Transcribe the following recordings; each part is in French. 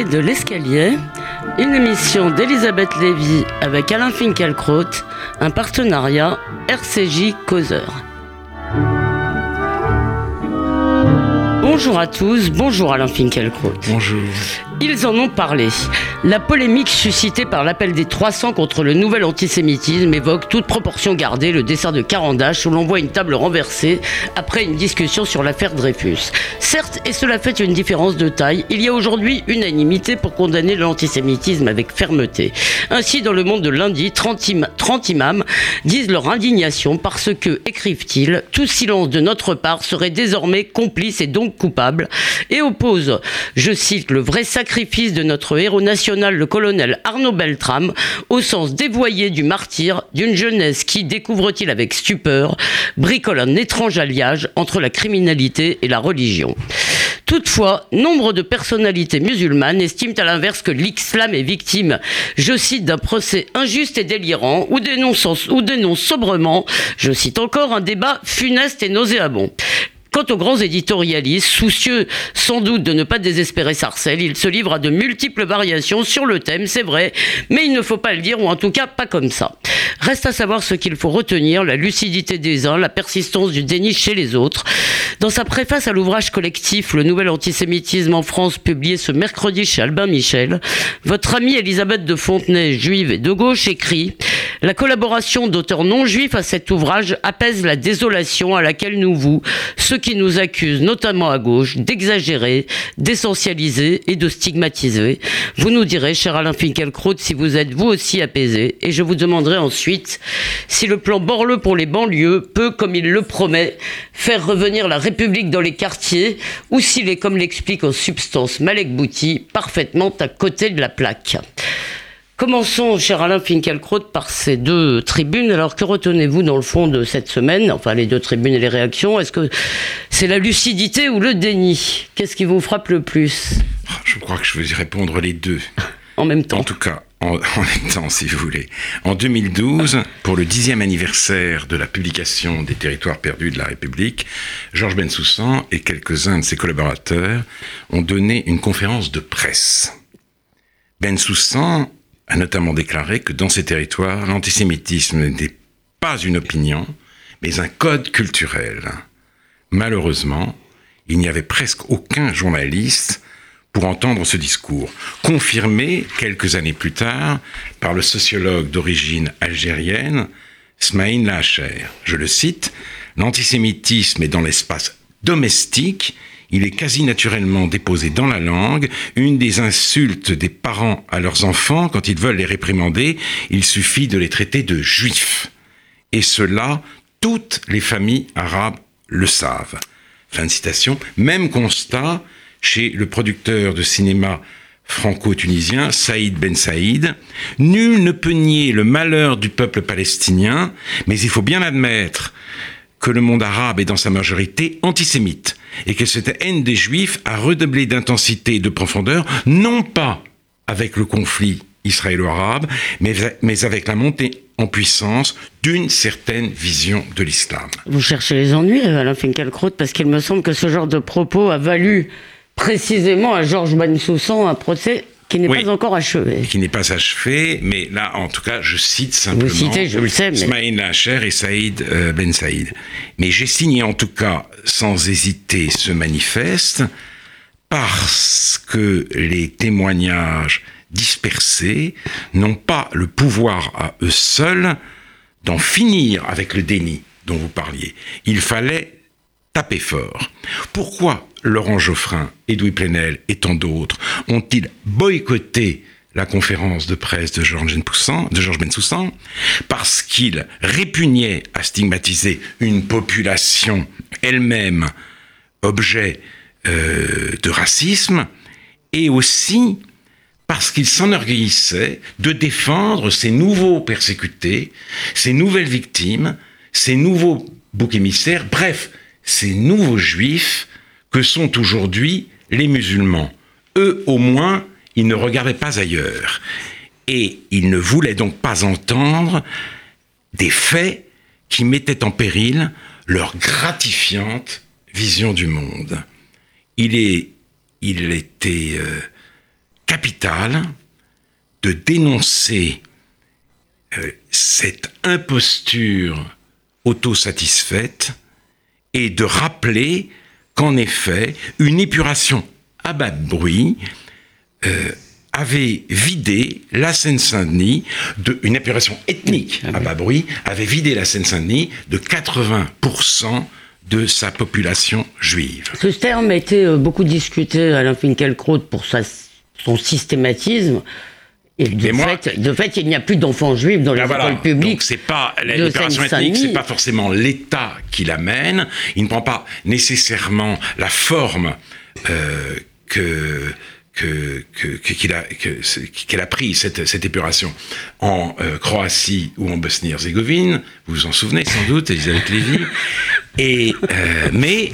l'entrée de l'escalier, une émission d'Elisabeth Lévy avec Alain Finkielkraut, un partenariat RCJ Causeur. Bonjour à tous, bonjour Alain Finkielkraut. Bonjour. Ils en ont parlé. La polémique suscitée par l'appel des 300 contre le nouvel antisémitisme évoque toute proportion gardée le dessert de Carandache où l'on voit une table renversée après une discussion sur l'affaire Dreyfus. Certes, et cela fait une différence de taille, il y a aujourd'hui unanimité pour condamner l'antisémitisme avec fermeté. Ainsi, dans le monde de lundi, 30, im 30 imams disent leur indignation parce que, écrivent-ils, tout silence de notre part serait désormais complice et donc coupable et opposent, je cite, le vrai sacrifice de notre héros national, le colonel Arnaud Beltrame, au sens dévoyé du martyr d'une jeunesse qui, découvre-t-il avec stupeur, bricole un étrange alliage entre la criminalité et la religion. Toutefois, nombre de personnalités musulmanes estiment à l'inverse que l'islam est victime, je cite, d'un procès injuste et délirant, ou dénonce, ou dénonce sobrement, je cite encore, un débat funeste et nauséabond. Quant aux grands éditorialistes, soucieux sans doute de ne pas désespérer Sarcelles, ils se livrent à de multiples variations sur le thème, c'est vrai, mais il ne faut pas le dire, ou en tout cas pas comme ça. Reste à savoir ce qu'il faut retenir, la lucidité des uns, la persistance du déni chez les autres. Dans sa préface à l'ouvrage collectif Le nouvel antisémitisme en France, publié ce mercredi chez Albin Michel, votre amie Elisabeth de Fontenay, juive et de gauche, écrit La collaboration d'auteurs non juifs à cet ouvrage apaise la désolation à laquelle nous vous, ceux qui nous accusent, notamment à gauche, d'exagérer, d'essentialiser et de stigmatiser. Vous nous direz, cher Alain Finkielkraut, si vous êtes vous aussi apaisé, et je vous demanderai ensuite si le plan Borloo pour les banlieues peut, comme il le promet, faire revenir la République dans les quartiers, ou s'il est, comme l'explique en substance Malek Bouti, parfaitement à côté de la plaque. Commençons, cher Alain Finkielkraut, par ces deux tribunes. Alors, que retenez-vous dans le fond de cette semaine? Enfin, les deux tribunes et les réactions. Est-ce que c'est la lucidité ou le déni? Qu'est-ce qui vous frappe le plus? Je crois que je vais y répondre les deux. en même temps. En tout cas, en, en, même temps, si vous voulez. En 2012, pour le dixième anniversaire de la publication des Territoires perdus de la République, Georges Bensoussan et quelques-uns de ses collaborateurs ont donné une conférence de presse. Bensoussan a notamment déclaré que dans ces territoires, l'antisémitisme n'est pas une opinion, mais un code culturel. Malheureusement, il n'y avait presque aucun journaliste pour entendre ce discours, confirmé quelques années plus tard par le sociologue d'origine algérienne Smaïn Lacher. Je le cite, L'antisémitisme est dans l'espace domestique il est quasi naturellement déposé dans la langue. Une des insultes des parents à leurs enfants, quand ils veulent les réprimander, il suffit de les traiter de juifs. Et cela, toutes les familles arabes le savent. Fin de citation. Même constat chez le producteur de cinéma franco-tunisien Saïd Ben Saïd. Nul ne peut nier le malheur du peuple palestinien, mais il faut bien admettre que le monde arabe est dans sa majorité antisémite et que cette haine des juifs a redoublé d'intensité et de profondeur, non pas avec le conflit israélo-arabe, mais, avec la montée en puissance d'une certaine vision de l'islam. Vous cherchez les ennuis, Alain Finkielkraut, parce qu'il me semble que ce genre de propos a valu précisément à Georges Bensoussan un procès qui n'est Oui. pas encore achevé. Qui n'est pas achevé, mais là, en tout cas, je cite simplement Vous citez, je le sais, mais- Lacher et Saïd euh, Ben Saïd. Mais j'ai signé en tout cas, sans hésiter, ce manifeste parce que les témoignages dispersés n'ont pas le pouvoir à eux seuls d'en finir avec le déni dont vous parliez. Il fallait taper fort. Pourquoi Laurent Geoffrin, Edoui Plenel et tant d'autres ont-ils boycotté la conférence de presse de Georges Bensoussan, parce qu'ils répugnaient à stigmatiser une population elle-même objet euh, de racisme et aussi parce qu'il s'enorgueillissait de défendre ces nouveaux persécutés, ces nouvelles victimes, ces nouveaux boucs émissaires, bref, ces nouveaux juifs que sont aujourd'hui les musulmans. Eux, au moins, ils ne regardaient pas ailleurs. Et ils ne voulaient donc pas entendre des faits qui mettaient en péril leur gratifiante vision du monde. Il, était euh, capital de dénoncer euh, cette imposture autosatisfaite et de rappeler qu'en effet, une épuration à bas de bruit euh, avait vidé la Seine-Saint-Denis de une épuration ethnique à bas bruit avait vidé la Seine-Saint-Denis de 80% de sa population juive. Ce terme a été euh, beaucoup discuté à Finkielkraut pour son systématisme. Et de, fait, de fait, il n'y a plus d'enfants juifs dans les ben écoles publiques. Donc c'est pas l'opération ethnique, c'est pas forcément l'État qui l'amène. Il ne prend pas nécessairement la forme euh, que qu'il a, qu'elle a pris cette, cette épuration en euh, Croatie ou en Bosnie-Herzégovine, vous vous en souvenez sans doute, Elisabeth Lévy. Et, euh, mais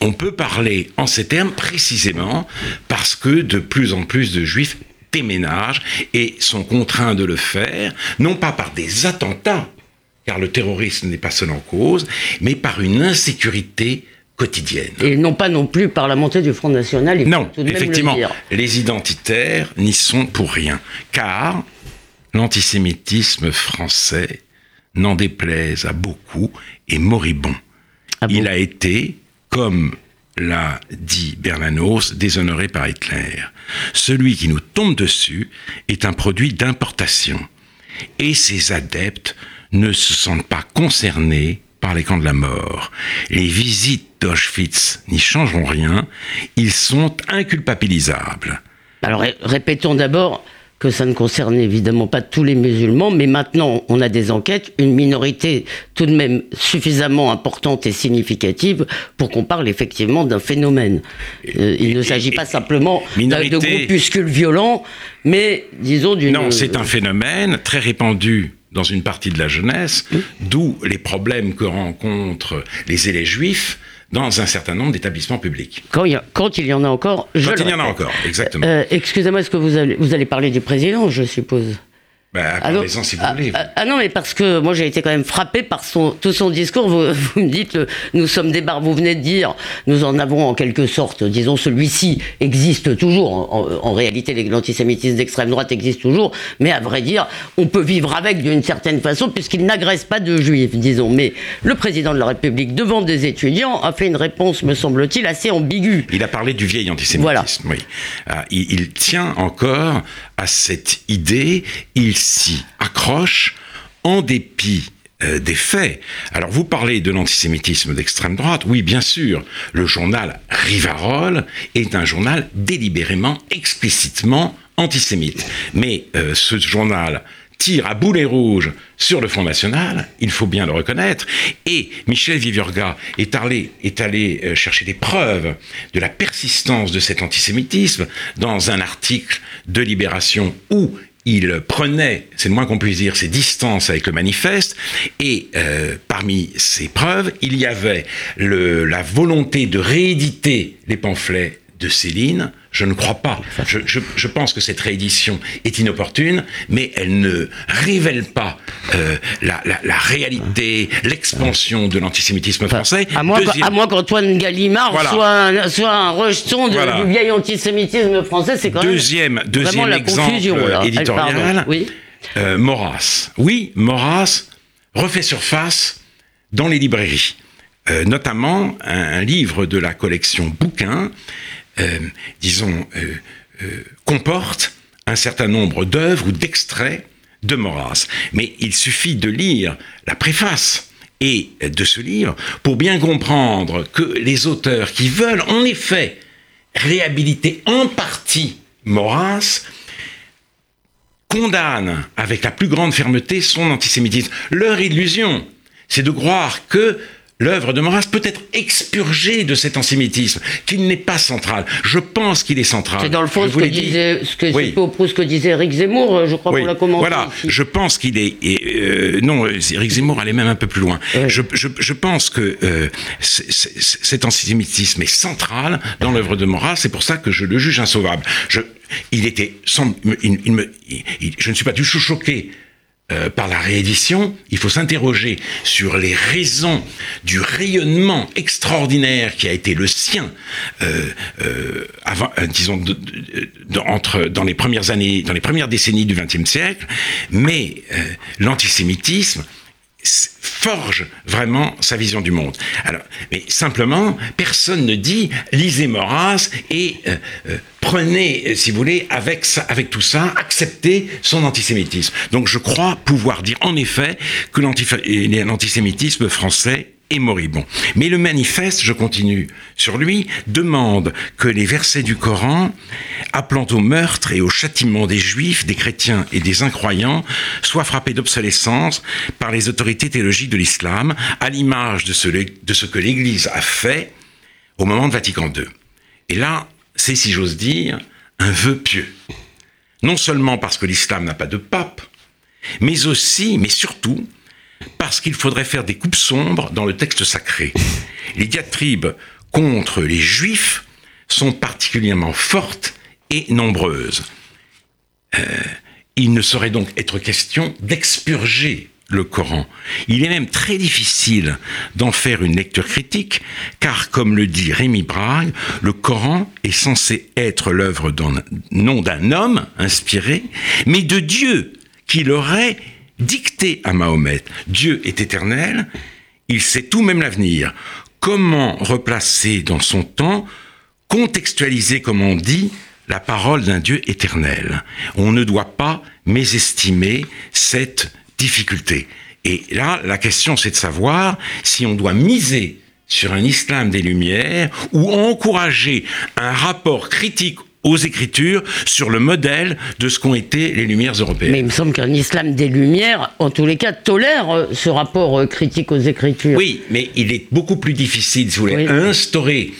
on peut parler en ces termes précisément parce que de plus en plus de juifs déménagent et sont contraints de le faire, non pas par des attentats, car le terrorisme n'est pas seul en cause, mais par une insécurité quotidienne. Et non pas non plus par la montée du Front National. Il non, effectivement, les identitaires n'y sont pour rien, car l'antisémitisme français, n'en déplaise à beaucoup, est moribond. Ah il a été, comme l'a dit Bernanos, déshonoré par Hitler. Celui qui nous tombe dessus est un produit d'importation. Et ses adeptes ne se sentent pas concernés par les camps de la mort. Les visites d'Auschwitz n'y changeront rien, ils sont inculpabilisables. Alors répétons d'abord que ça ne concerne évidemment pas tous les musulmans, mais maintenant on a des enquêtes, une minorité tout de même suffisamment importante et significative pour qu'on parle effectivement d'un phénomène. Euh, il ne s'agit pas simplement de groupuscules violents, mais disons d'une... Non, c'est un phénomène très répandu dans une partie de la jeunesse, d'où les problèmes que rencontrent les élèves juifs dans un certain nombre d'établissements publics. Quand il, y quand il y en a encore, je Quand il y en a encore, exactement. Euh, excusez-moi, est-ce que vous allez, vous allez parler du président, je suppose? Bah, ah, si vous voulez. Ah, ah, non, mais parce que moi j'ai été quand même frappé par son, tout son discours. Vous, me dites, nous sommes des barres, vous venez de dire, nous en avons en quelque sorte, disons, celui-ci existe toujours. En, réalité, l'antisémitisme d'extrême droite existe toujours, mais à vrai dire, on peut vivre avec d'une certaine façon puisqu'il n'agresse pas de juifs, disons. Mais le président de la République, devant des étudiants, a fait une réponse, me semble-t-il, assez ambiguë. Il a parlé du vieil antisémitisme, voilà. oui. il, il tient encore à cette idée, il s'y accroche en dépit euh, des faits. Alors vous parlez de l'antisémitisme d'extrême droite, oui bien sûr, le journal Rivarol est un journal délibérément, explicitement antisémite. Mais euh, ce journal tire à boulet rouge sur le Front National, il faut bien le reconnaître, et Michel Viviorga est allé, est allé euh, chercher des preuves de la persistance de cet antisémitisme dans un article de Libération où il prenait, c'est le moins qu'on puisse dire, ses distances avec le manifeste, et euh, parmi ces preuves, il y avait la volonté de rééditer les pamphlets de Céline, je ne crois pas. Je, pense que cette réédition est inopportune, mais elle ne révèle pas euh, la, réalité, l'expansion de l'antisémitisme français. À moins, qu'Antoine Gallimard soit, un, soit, un, rejeton du vieil antisémitisme français, c'est quand deuxième, même deuxième exemple éditorial. Oui. Euh, Maurras. Oui, Maurras refait surface dans les librairies. Euh, notamment un, livre de la collection Bouquins euh, disons, euh, euh, comporte un certain nombre d'œuvres ou d'extraits de Maurras. Mais il suffit de lire la préface et de ce livre pour bien comprendre que les auteurs qui veulent en effet réhabiliter en partie Maurras condamnent avec la plus grande fermeté son antisémitisme. Leur illusion, c'est de croire que l'œuvre de Maurras peut être expurgée de cet antisémitisme, qu'il n'est pas central. Je pense qu'il est central. C'est dans le fond ce que, disait, ce, que, ce que disait Eric Zemmour, euh, je crois qu'on l'a commenté. Voilà, je pense qu'il est... Euh, non, Eric Zemmour allait même un peu plus loin. Je, je, je, pense que euh, cet antisémitisme est central dans l'œuvre de Maurras, c'est pour ça que je le juge insauvable. Je, il était... Sans, il, me, je ne suis pas du tout choqué euh, par la réédition, il faut s'interroger sur les raisons du rayonnement extraordinaire qui a été le sien, euh, euh, avant, disons, entre, dans les premières années, dans les premières décennies du XXe siècle, mais l'antisémitisme forge vraiment sa vision du monde. Alors, mais simplement, personne ne dit lisez Maurras et euh, euh, prenez, si vous voulez, avec, ça, avec tout ça, acceptez son antisémitisme. Donc je crois pouvoir dire en effet que l'antisémitisme français et moribond. Mais le manifeste, je continue sur lui, demande que les versets du Coran, appelant au meurtre et au châtiment des juifs, des chrétiens et des incroyants, soient frappés d'obsolescence par les autorités théologiques de l'islam, à l'image de ce, de ce que l'Église a fait au moment de Vatican II. Et là, c'est, si j'ose dire, un vœu pieux. Non seulement parce que l'islam n'a pas de pape, mais aussi, mais surtout, parce qu'il faudrait faire des coupes sombres dans le texte sacré. Les diatribes contre les juifs sont particulièrement fortes et nombreuses. Euh, il ne saurait donc être question d'expurger le Coran. Il est même très difficile d'en faire une lecture critique, car comme le dit Rémi Brague, le Coran est censé être l'œuvre non d'un homme inspiré, mais de Dieu qui l'aurait dicté à Mahomet. Dieu est éternel, il sait tout, même l'avenir. Comment replacer dans son temps, contextualiser, comme on dit, la parole d'un Dieu éternel? On ne doit pas mésestimer cette difficulté. Et là, la question, c'est de savoir si on doit miser sur un islam des Lumières ou encourager un rapport critique aux Écritures sur le modèle de ce qu'ont été les Lumières européennes. Mais il me semble qu'un islam des Lumières, en tous les cas, tolère euh, ce rapport euh, critique aux Écritures. Oui, mais il est beaucoup plus difficile, si vous voulez, instaurer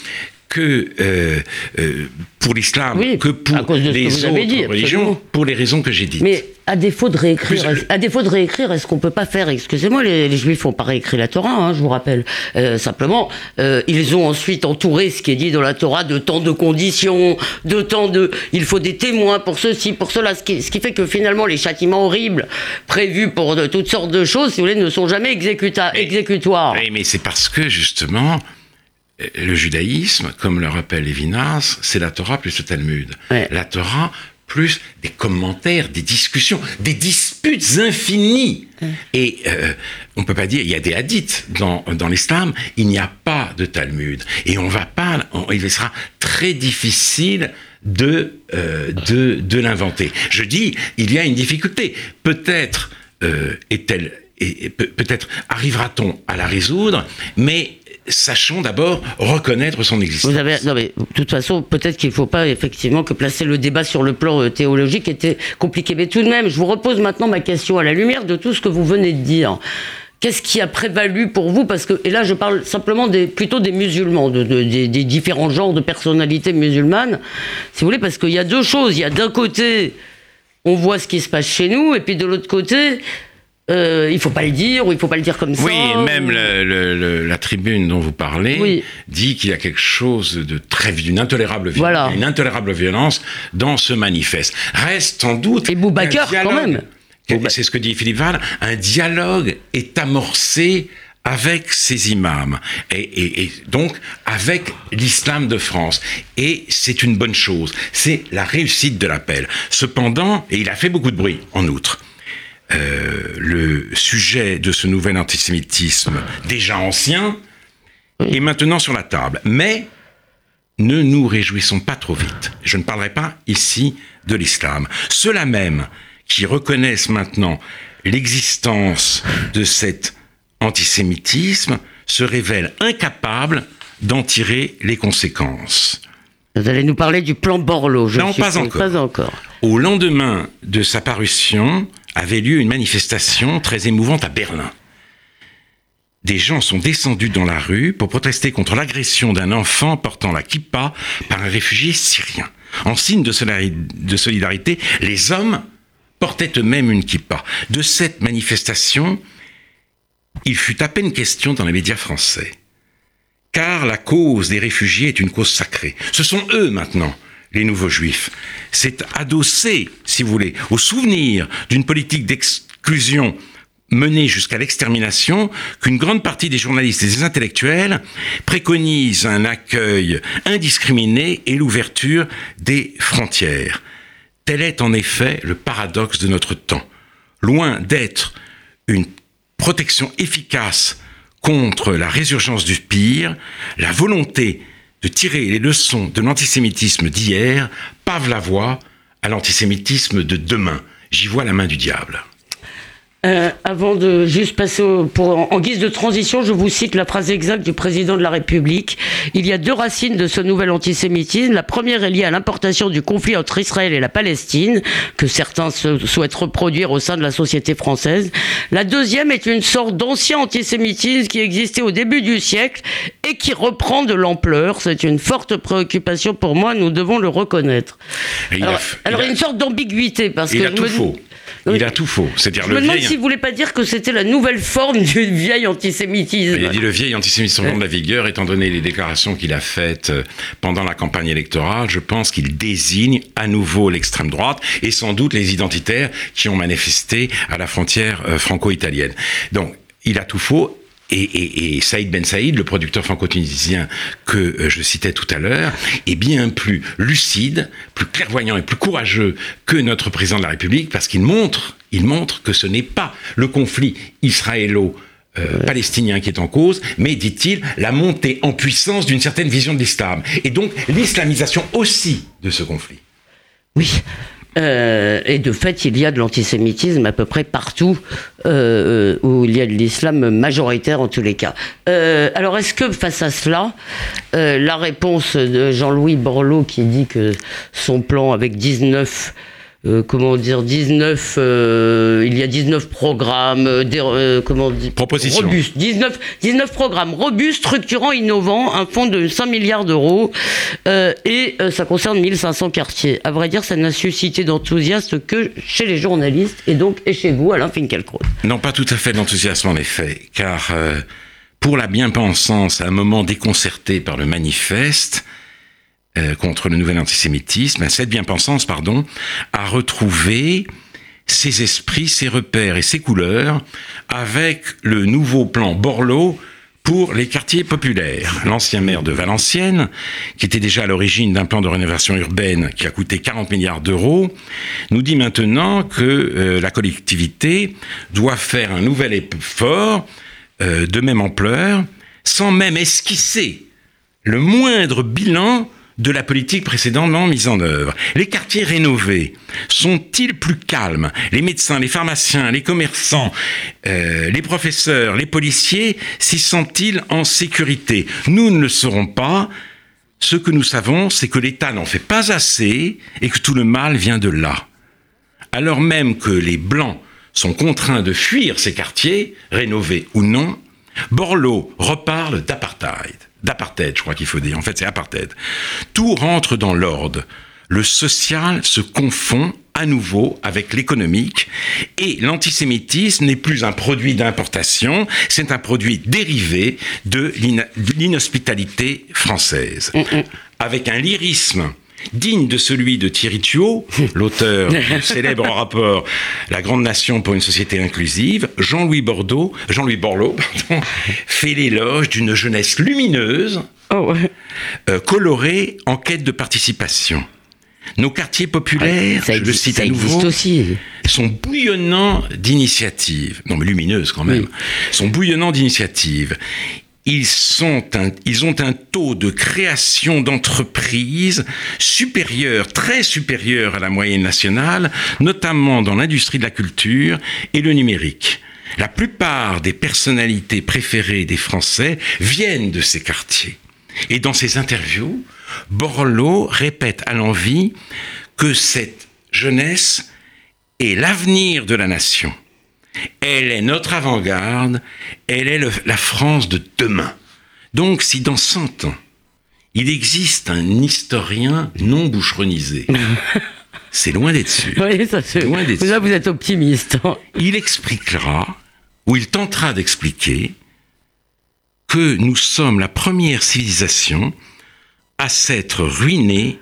que euh, euh, pour l'islam, que pour les autres religions, pour les raisons que j'ai dites. Mais à défaut de réécrire, à défaut de réécrire, est-ce qu'on peut pas faire, excusez-moi, les, Juifs n'ont pas réécrit la Torah, hein, je vous rappelle. Euh, simplement, ils ont ensuite entouré ce qui est dit dans la Torah de tant de conditions, de tant de, il faut des témoins pour ceci, pour cela, ce qui, ce qui fait que finalement les châtiments horribles prévus pour de, toutes sortes de choses, si vous voulez, ne sont jamais exécutoires. Oui, mais c'est parce que justement le judaïsme, comme le rappelle Lévinas, c'est la Torah plus le Talmud. La Torah plus des commentaires, des discussions, des disputes infinies. Et euh, on peut pas dire, il y a des hadiths dans, dans l'islam, il n'y a pas de Talmud. Et on va pas, il sera très difficile de, euh, de, de l'inventer. Je dis, il y a une difficulté. Peut-être euh, est-elle, peut-être arrivera-t-on à la résoudre, mais sachons d'abord reconnaître son existence. Vous avez, non mais de toute façon, peut-être qu'il ne faut pas effectivement que placer le débat sur le plan euh, théologique était compliqué. Mais tout de même, je vous repose maintenant ma question à la lumière de tout ce que vous venez de dire. Qu'est-ce qui a prévalu pour vous? Parce que, et là, je parle simplement plutôt des musulmans, de, des, des, différents genres de personnalités musulmanes, si vous voulez, parce qu'il y a deux choses. Il y a d'un côté, on voit ce qui se passe chez nous, et puis de l'autre côté, euh, il faut pas le dire ou il faut pas le dire comme ça. Oui, même la tribune dont vous parlez dit qu'il y a quelque chose de très d'une intolérable violence, une intolérable violence dans ce manifeste. Reste sans doute et Boubacar quand même. C'est ce que dit Philippe Val. Un dialogue est amorcé avec ces imams et, et donc avec l'islam de France. Et c'est une bonne chose. C'est la réussite de l'appel. Cependant, et il a fait beaucoup de bruit en outre, euh, le sujet de ce nouvel antisémitisme déjà ancien est maintenant sur la table. Mais ne nous réjouissons pas trop vite. Je ne parlerai pas ici de l'islam. Ceux-là même qui reconnaissent maintenant l'existence de cet antisémitisme se révèlent incapables d'en tirer les conséquences. Vous allez nous parler du plan Borloo, je Non, pas encore. pas encore. Au lendemain de sa parution, avait lieu une manifestation très émouvante à Berlin. Des gens sont descendus dans la rue pour protester contre l'agression d'un enfant portant la kippa par un réfugié syrien. En signe de solidarité, les hommes portaient eux-mêmes une kippa. De cette manifestation, il fut à peine question dans les médias français. Car la cause des réfugiés est une cause sacrée. Ce sont eux maintenant les nouveaux juifs. C'est adossé, si vous voulez, au souvenir d'une politique exclusion menée jusqu'à l'extermination qu'une grande partie des journalistes et des intellectuels préconisent un accueil indiscriminé et l'ouverture des frontières. Tel est en effet le paradoxe de notre temps. Loin d'être une protection efficace contre la résurgence du pire, la volonté de tirer les leçons de l'antisémitisme d'hier pave la voie à l'antisémitisme de demain. J'y vois la main du diable. Euh, avant de juste passer pour, en guise de transition, je vous cite la phrase exacte du président de la République. Il y a deux racines de ce nouvel antisémitisme. La première est liée à l'importation du conflit entre Israël et la Palestine, que certains souhaitent reproduire au sein de la société française. La deuxième est une sorte d'ancien antisémitisme qui existait au début du siècle et qui reprend de l'ampleur. C'est une forte préoccupation pour moi, nous devons le reconnaître. alors, il, y a une sorte d'ambiguïté parce il que... A tout faux. Il a tout faux. C'est-à-dire le vieil s'il voulait pas dire que c'était la nouvelle forme du vieil antisémitisme. Il a dit le vieil antisémitisme de la vigueur, étant donné les déclarations qu'il a faites euh, pendant la campagne électorale, je pense qu'il désigne à nouveau l'extrême droite et sans doute les identitaires qui ont manifesté à la frontière euh, franco-italienne. Donc, il a tout faux et, et, Saïd Ben Saïd, le producteur franco-tunisien que euh, je citais tout à l'heure, est bien plus lucide, plus clairvoyant et plus courageux que notre président de la République parce qu'il montre, il montre que ce n'est pas le conflit israélo palestinien qui est en cause, mais dit-il, la montée en puissance d'une certaine vision de l'islam. Et donc l'islamisation aussi de ce conflit. Oui, euh, et de fait, il y a de l'antisémitisme à peu près partout euh, euh, où il y a de l'islam majoritaire en tous les cas. alors, est-ce que face à cela, la réponse de Jean-Louis Borloo qui dit que son plan avec 19 euh, comment dire, 19, euh, il y a 19 programmes, euh, comment dire, Propositions. robustes, 19, 19 programmes robustes, structurants, innovants, un fonds de 5 milliards d'euros, et ça concerne 1500 quartiers. À vrai dire, ça n'a suscité d'enthousiasme que chez les journalistes, et donc, et chez vous, Alain Finkielkraut. Non, pas tout à fait d'enthousiasme, en effet, car pour la bien-pensance, à un moment déconcerté par le manifeste, euh, contre le nouvel antisémitisme, cette bien-pensance, pardon, a retrouvé ses esprits, ses repères et ses couleurs avec le nouveau plan Borloo pour les quartiers populaires. L'ancien maire de Valenciennes, qui était déjà à l'origine d'un plan de rénovation urbaine qui a coûté 40 milliards d'euros, nous dit maintenant que euh, la collectivité doit faire un nouvel effort euh, de même ampleur, sans même esquisser le moindre bilan de la politique précédemment mise en œuvre. Les quartiers rénovés sont-ils plus calmes? Les médecins, les pharmaciens, les commerçants, euh, les professeurs, les policiers s'y sentent-ils en sécurité? Nous ne le saurons pas. Ce que nous savons, c'est que l'État n'en fait pas assez et que tout le mal vient de là. Alors même que les Blancs sont contraints de fuir ces quartiers, rénovés ou non, Borloo reparle d'apartheid d'apartheid, je crois qu'il faut dire. En fait, c'est apartheid. Tout rentre dans l'ordre. Le social se confond à nouveau avec l'économique et l'antisémitisme n'est plus un produit d'importation, c'est un produit dérivé de l'inhospitalité française. Mm, mm. Avec un lyrisme digne de celui de Thierry Thuot, l'auteur du célèbre rapport La grande nation pour une société inclusive, Jean-Louis Bordeaux, Jean-Louis Borloo, fait l'éloge d'une jeunesse lumineuse, oh euh, colorée, en quête de participation. Nos quartiers populaires, je le cite à nouveau, aussi. sont bouillonnants d'initiatives, non mais lumineuses quand même, sont bouillonnants d'initiatives ils, ont un taux de création d'entreprises supérieur, très supérieur à la moyenne nationale, notamment dans l'industrie de la culture et le numérique. La plupart des personnalités préférées des Français viennent de ces quartiers. Et dans ses interviews, Borloo répète à l'envie que cette jeunesse est l'avenir de la nation. Elle est notre avant-garde, elle est la France de demain. Donc si dans 100 ans, il existe un historien non boucheronisé, c'est loin d'être sûr. Oui, ça loin Là, vous êtes optimiste. il expliquera, ou il tentera d'expliquer, que nous sommes la première civilisation à s'être ruinée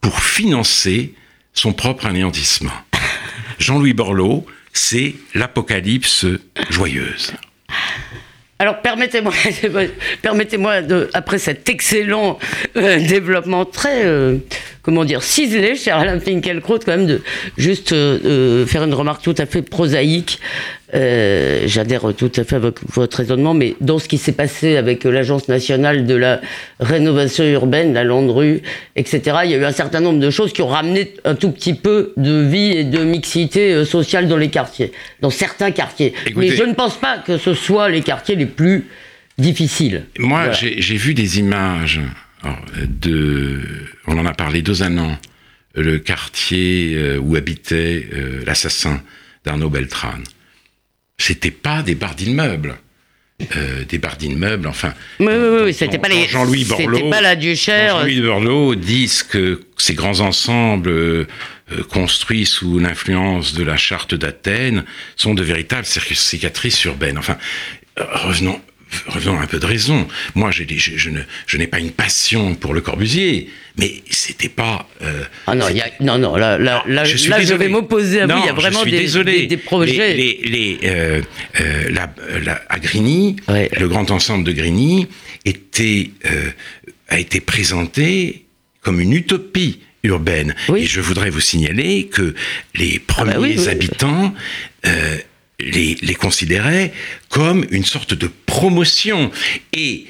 pour financer son propre anéantissement. Jean-Louis Borloo c'est l'apocalypse joyeuse. Alors permettez-moi, permettez-moi après cet excellent euh, développement très, euh, comment dire, ciselé, cher Alain Finkielkraut, quand même de juste euh, faire une remarque tout à fait prosaïque euh, j'adhère tout à fait à votre raisonnement, mais dans ce qui s'est passé avec l'Agence nationale de la rénovation urbaine, la Landru, etc., il y a eu un certain nombre de choses qui ont ramené un tout petit peu de vie et de mixité euh, sociale dans les quartiers, dans certains quartiers. mais je ne pense pas que ce soit les quartiers les plus difficiles. Moi, j'ai vu des images de. On en a parlé deux an, le quartier euh, où habitait l'assassin d'Arnaud Beltrán c'était pas des barres d'immeubles. Euh, des barres d'immeubles, enfin. Oui, oui, oui, c'était pas les. Jean-Louis Borloo. C'était pas la Duchère. Jean-Louis Borloo disent que ces grands ensembles euh, construits sous l'influence de la charte d'Athènes sont de véritables cicatrices urbaines. Enfin, euh, revenons, revenons un peu de raison. Moi, je, je, je n'ai pas une passion pour le Corbusier, mais c'était pas. Euh, ah non, non, non, là, là, là, je, je vais m'opposer à vous. Il y a vraiment des, des, projets. Les, les, euh, euh, la, la, à Grigny, le grand ensemble de Grigny était, a été présenté comme une utopie urbaine. Et je voudrais vous signaler que les ah bah premiers habitants les, les considérait comme une sorte de promotion. Et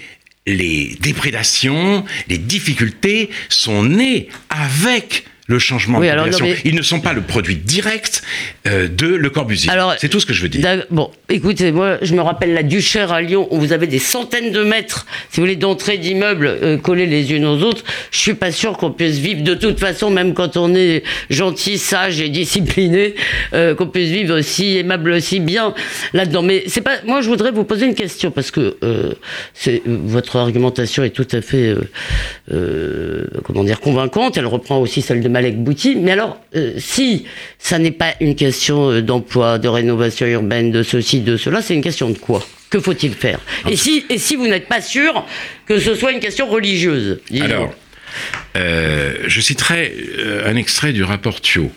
les déprédations, les difficultés sont nées avec le changement de population. Ils ne sont pas le produit direct euh, de Le Corbusier. C'est tout ce que je veux dire. Bon, écoutez, moi, je me rappelle la Duchère à Lyon, où vous avez des centaines de mètres, si vous voulez, d'entrées d'immeubles euh, collés les unes aux autres. Je suis pas sûr qu'on puisse vivre de toute façon, même quand on est gentil, sage et discipliné, euh, qu'on puisse vivre aussi aimable, aussi bien là-dedans. Mais c'est pas. Moi, je voudrais vous poser une question parce que c'est votre argumentation est tout à fait, comment dire, convaincante. Elle reprend aussi celle de Malek Bouti. Mais alors, euh, si ça n'est pas une question euh, d'emploi, de rénovation urbaine, de ceci, de cela, c'est une question de quoi? Que faut-il faire? Et si, et si vous n'êtes pas sûr que ce soit une question religieuse Alors, euh, je citerai un extrait du rapport Thio.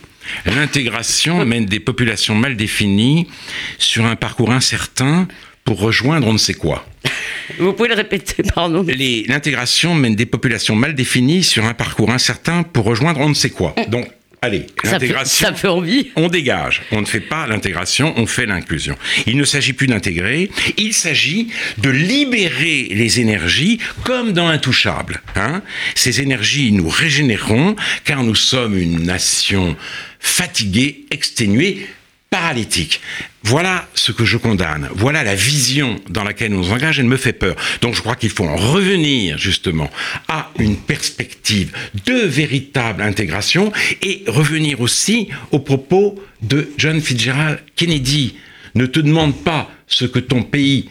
L'intégration mène des populations mal définies sur un parcours incertain pour rejoindre on ne sait quoi. Vous pouvez le répéter, pardon. L'intégration mène des populations mal définies sur un parcours incertain pour rejoindre on ne sait quoi. Donc, Allez, l'intégration. Ça, fait envie. On dégage. On ne fait pas l'intégration, on fait l'inclusion. Il ne s'agit plus d'intégrer, il s'agit de libérer les énergies comme dans Intouchable. Hein Ces énergies, nous régénérons car nous sommes une nation fatiguée, exténuée, paralytique. Voilà ce que je condamne. Voilà la vision dans laquelle on nous engage. Elle me fait peur. Donc je crois qu'il faut en revenir justement à une perspective de véritable intégration et revenir aussi aux propos de John Fitzgerald Kennedy. Ne te demande pas ce que ton pays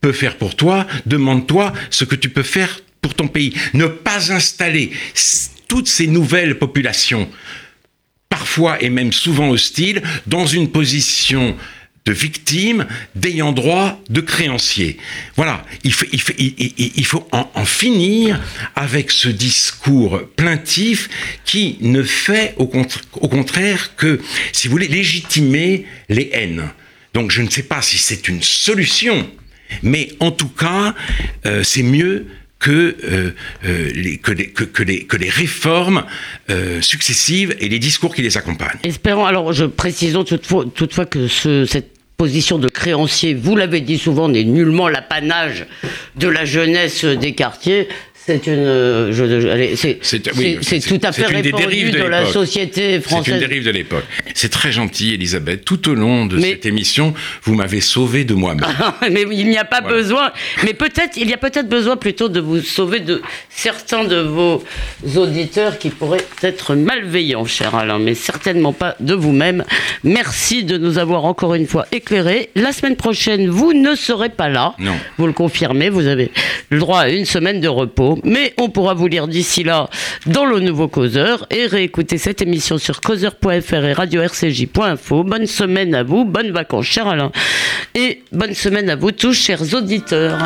peut faire pour toi, demande-toi ce que tu peux faire pour ton pays. Ne pas installer toutes ces nouvelles populations parfois et même souvent hostile, dans une position de victime, d'ayant droit, de créancier. Voilà, il faut, en, finir avec ce discours plaintif qui ne fait au, au, contraire que, si vous voulez, légitimer les haines. Donc je ne sais pas si c'est une solution, mais en tout cas, euh, c'est mieux que, euh, euh, les, que, les, que, les, que, les, réformes euh, successives et les discours qui les accompagnent. Espérons, alors je précisons toutefois, toutefois que ce, cette position de créancier, vous l'avez dit souvent, n'est nullement l'apanage de la jeunesse des quartiers. C'est une, c'est tout à fait répandu dans la société française. C'est une dérive de l'époque. C'est très gentil, Elisabeth. Tout au long de cette émission, vous m'avez sauvé de moi-même. mais il n'y a pas besoin. Mais peut-être, il y a peut-être besoin plutôt de vous sauver de certains de vos auditeurs qui pourraient être malveillants, cher Alain, mais certainement pas de vous-même. Merci de nous avoir encore une fois éclairés. La semaine prochaine, vous ne serez pas là. Non. Vous le confirmez. Vous avez le droit à une semaine de repos mais on pourra vous lire d'ici là dans le nouveau Causeur et réécouter cette émission sur causeur.fr et radio-rcj.info. Bonne semaine à vous, bonnes vacances, cher Alain, et bonne semaine à vous tous, chers auditeurs.